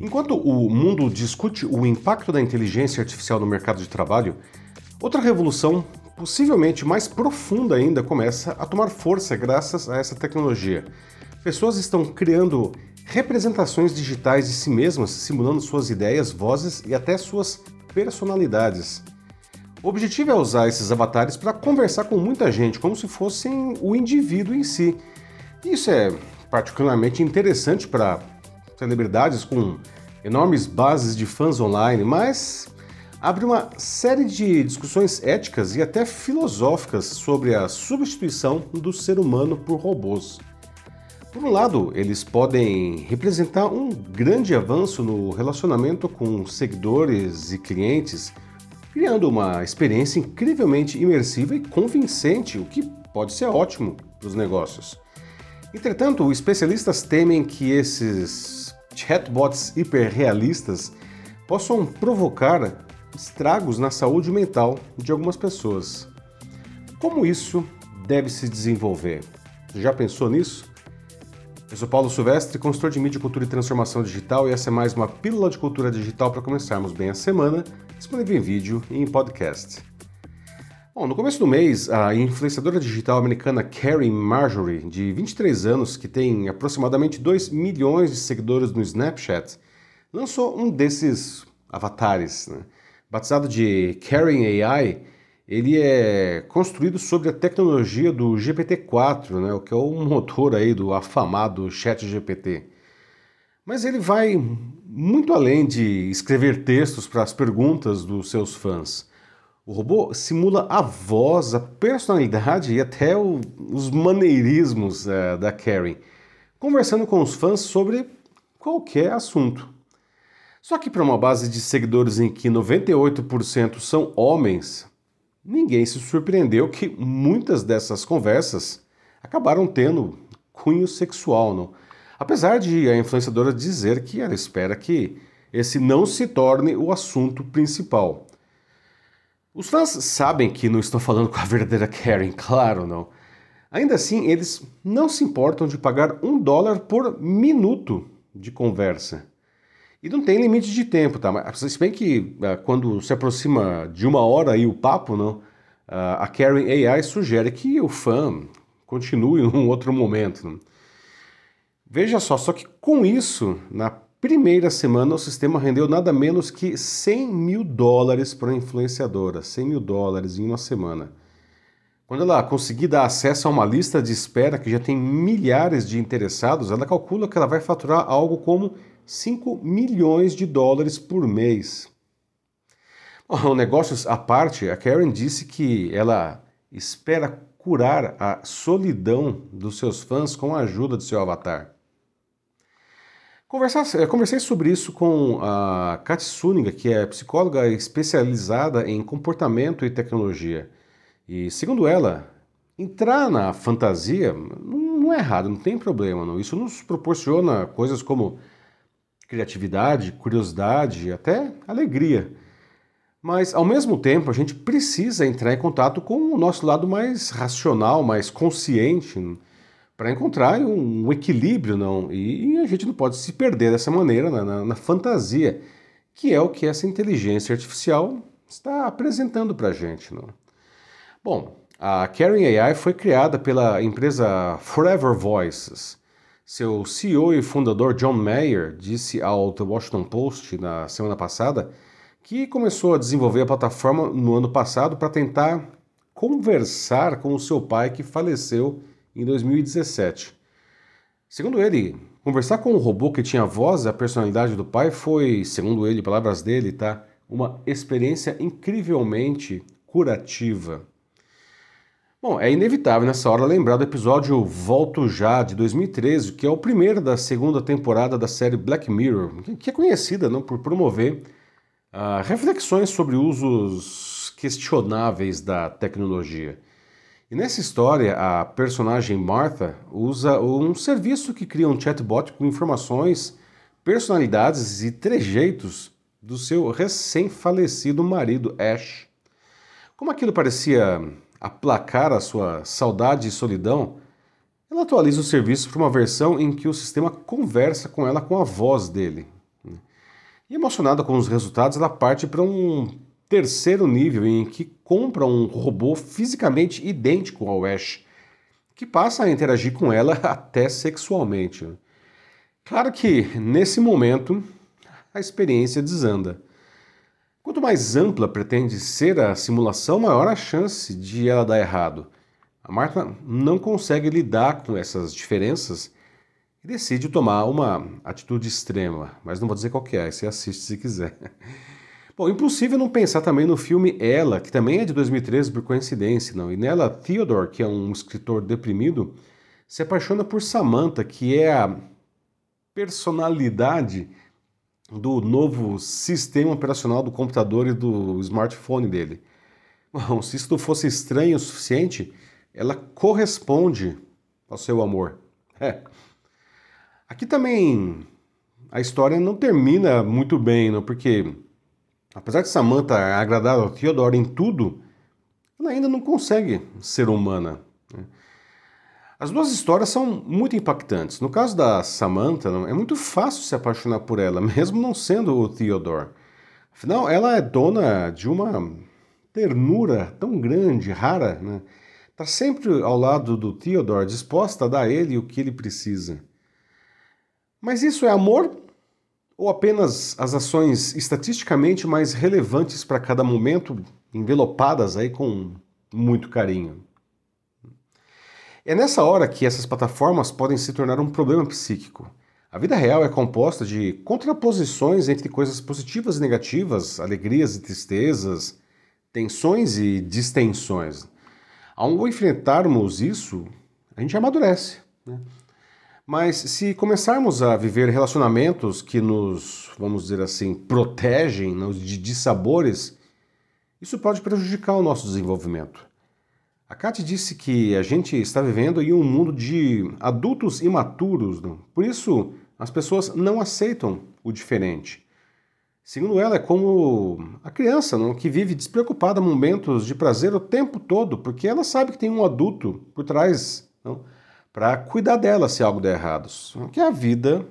Enquanto o mundo discute o impacto da inteligência artificial no mercado de trabalho, outra revolução, possivelmente mais profunda ainda, começa a tomar força graças a essa tecnologia. Pessoas estão criando representações digitais de si mesmas, simulando suas ideias, vozes e até suas personalidades. O objetivo é usar esses avatares para conversar com muita gente, como se fossem o indivíduo em si. Isso é particularmente interessante para celebridades com enormes bases de fãs online, mas abre uma série de discussões éticas e até filosóficas sobre a substituição do ser humano por robôs. Por um lado, eles podem representar um grande avanço no relacionamento com seguidores e clientes, criando uma experiência incrivelmente imersiva e convincente, o que pode ser ótimo para os negócios. Entretanto, especialistas temem que esses chatbots hiperrealistas possam provocar estragos na saúde mental de algumas pessoas. Como isso deve se desenvolver? Já pensou nisso? Eu sou Paulo Silvestre, consultor de mídia, cultura e transformação digital, e essa é mais uma pílula de cultura digital para começarmos bem a semana, disponível em vídeo e em podcast. Bom, no começo do mês, a influenciadora digital americana Karen Marjorie, de 23 anos, que tem aproximadamente 2 milhões de seguidores no Snapchat, lançou um desses avatares. Né? Batizado de Karen AI, ele é construído sobre a tecnologia do GPT-4, né, o que é o motor aí do afamado ChatGPT. Mas ele vai muito além de escrever textos para as perguntas dos seus fãs. O robô simula a voz, a personalidade e até o, os maneirismos é, da Karen, conversando com os fãs sobre qualquer assunto. Só que para uma base de seguidores em que 98% são homens, ninguém se surpreendeu que muitas dessas conversas acabaram tendo cunho sexual, não? apesar de a influenciadora dizer que ela espera que esse não se torne o assunto principal. Os fãs sabem que não estou falando com a verdadeira Karen, claro não. Ainda assim, eles não se importam de pagar um dólar por minuto de conversa. E não tem limite de tempo, tá? Mas se bem que uh, quando se aproxima de uma hora aí o papo, não, uh, a Karen AI sugere que o fã continue em um outro momento. Não? Veja só, só que com isso, na primeira semana, o sistema rendeu nada menos que 100 mil dólares para a influenciadora. 100 mil dólares em uma semana. Quando ela conseguir dar acesso a uma lista de espera que já tem milhares de interessados, ela calcula que ela vai faturar algo como 5 milhões de dólares por mês. Bom, negócios à parte, a Karen disse que ela espera curar a solidão dos seus fãs com a ajuda de seu avatar. Eh, conversei sobre isso com a Kat Suniga, que é psicóloga especializada em comportamento e tecnologia. E segundo ela, entrar na fantasia não é errado, não tem problema. Não. Isso nos proporciona coisas como criatividade, curiosidade, até alegria. Mas ao mesmo tempo, a gente precisa entrar em contato com o nosso lado mais racional, mais consciente para encontrar um, um, equilíbrio, não? E, a gente não pode se perder dessa maneira na, na, na fantasia, que é o que essa inteligência artificial está apresentando para a gente, não? Bom, a Karen AI foi criada pela empresa Forever Voices. Seu CEO e fundador John Mayer disse ao The Washington Post na semana passada que começou a desenvolver a plataforma no ano passado para tentar conversar com o seu pai que faleceu em 2017. Segundo ele, conversar com um robô que tinha a voz e a personalidade do pai foi, segundo ele, palavras dele, tá, uma experiência incrivelmente curativa. Bom, é inevitável nessa hora lembrar do episódio Volto Já, de 2013, que é o primeiro da segunda temporada da série Black Mirror, que é conhecida não, por promover uh, reflexões sobre usos questionáveis da tecnologia. E nessa história, a personagem Martha usa um serviço que cria um chatbot com informações, personalidades e trejeitos do seu recém-falecido marido Ash. Como aquilo parecia aplacar a sua saudade e solidão, ela atualiza o serviço para uma versão em que o sistema conversa com ela com a voz dele. E emocionada com os resultados, ela parte para um terceiro nível em que compra um robô fisicamente idêntico ao Ash, que passa a interagir com ela até sexualmente. Claro que, nesse momento, a experiência desanda. Quanto mais ampla pretende ser a simulação, maior a chance de ela dar errado. A Marta não consegue lidar com essas diferenças e decide tomar uma atitude extrema, mas não vou dizer qual é, você assiste se quiser. Bom, impossível não pensar também no filme Ela, que também é de 2013 por coincidência, não? E nela, Theodore, que é um escritor deprimido, se apaixona por Samantha, que é a personalidade do novo sistema operacional do computador e do smartphone dele. Bom, se isso fosse estranho o suficiente, ela corresponde ao seu amor. É. Aqui também a história não termina muito bem, não, porque apesar de Samantha agradar ao Theodore em tudo, ela ainda não consegue ser humana. Né? As duas histórias são muito impactantes. No caso da Samantha, é muito fácil se apaixonar por ela, mesmo não sendo o Theodore. Afinal, ela é dona de uma ternura tão grande, rara, né? Está sempre ao lado do Theodore, disposta a dar a ele o que ele precisa. Mas isso é amor ou apenas as ações estatisticamente mais relevantes para cada momento, envelopadas aí com muito carinho? É nessa hora que essas plataformas podem se tornar um problema psíquico. A vida real é composta de contraposições entre coisas positivas e negativas, alegrias e tristezas, tensões e distensões. Ao enfrentarmos isso, a gente amadurece. Né? Mas se começarmos a viver relacionamentos que nos, vamos dizer assim, protegem de dissabores, isso pode prejudicar o nosso desenvolvimento. A Kate disse que a gente está vivendo em um mundo de adultos imaturos, não? por isso as pessoas não aceitam o diferente. Segundo ela, é como a criança não? que vive despreocupada momentos de prazer o tempo todo, porque ela sabe que tem um adulto por trás para cuidar dela se algo der errado. Só que a vida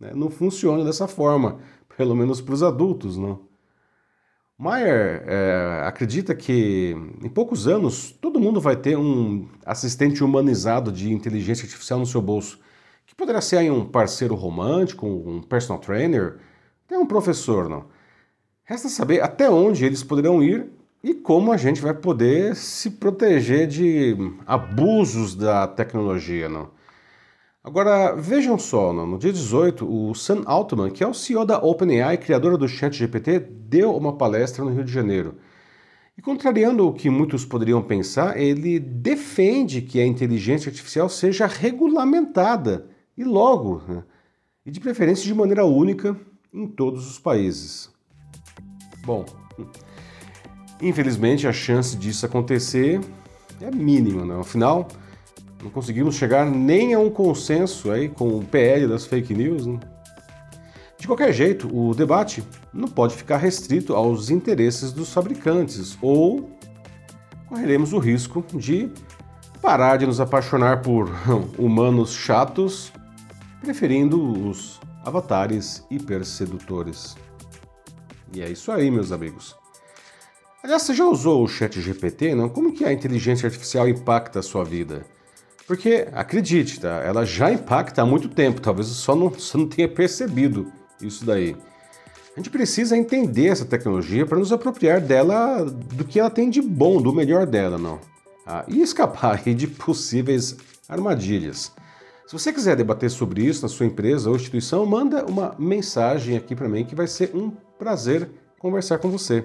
né, não funciona dessa forma, pelo menos para os adultos. não. Maier é, acredita que em poucos anos todo mundo vai ter um assistente humanizado de inteligência artificial no seu bolso, que poderá ser aí um parceiro romântico, um personal trainer, até um professor, não. Resta saber até onde eles poderão ir e como a gente vai poder se proteger de abusos da tecnologia, não. Agora, vejam só, no dia 18, o Sam Altman, que é o CEO da OpenAI, criadora do ChatGPT, deu uma palestra no Rio de Janeiro. E contrariando o que muitos poderiam pensar, ele defende que a inteligência artificial seja regulamentada, e logo, né? e de preferência de maneira única em todos os países. Bom, infelizmente a chance disso acontecer é mínima, né? Afinal, não conseguimos chegar nem a um consenso aí com o PL das fake news. Né? De qualquer jeito, o debate não pode ficar restrito aos interesses dos fabricantes, ou correremos o risco de parar de nos apaixonar por humanos chatos, preferindo os avatares hipersedutores. E é isso aí, meus amigos. Aliás, você já usou o Chat GPT? Não? Como que a inteligência artificial impacta a sua vida? Porque, acredite, tá? ela já impacta há muito tempo, talvez só não, só não tenha percebido isso daí. A gente precisa entender essa tecnologia para nos apropriar dela do que ela tem de bom, do melhor dela, não. Ah, e escapar de possíveis armadilhas. Se você quiser debater sobre isso na sua empresa ou instituição, manda uma mensagem aqui para mim que vai ser um prazer conversar com você.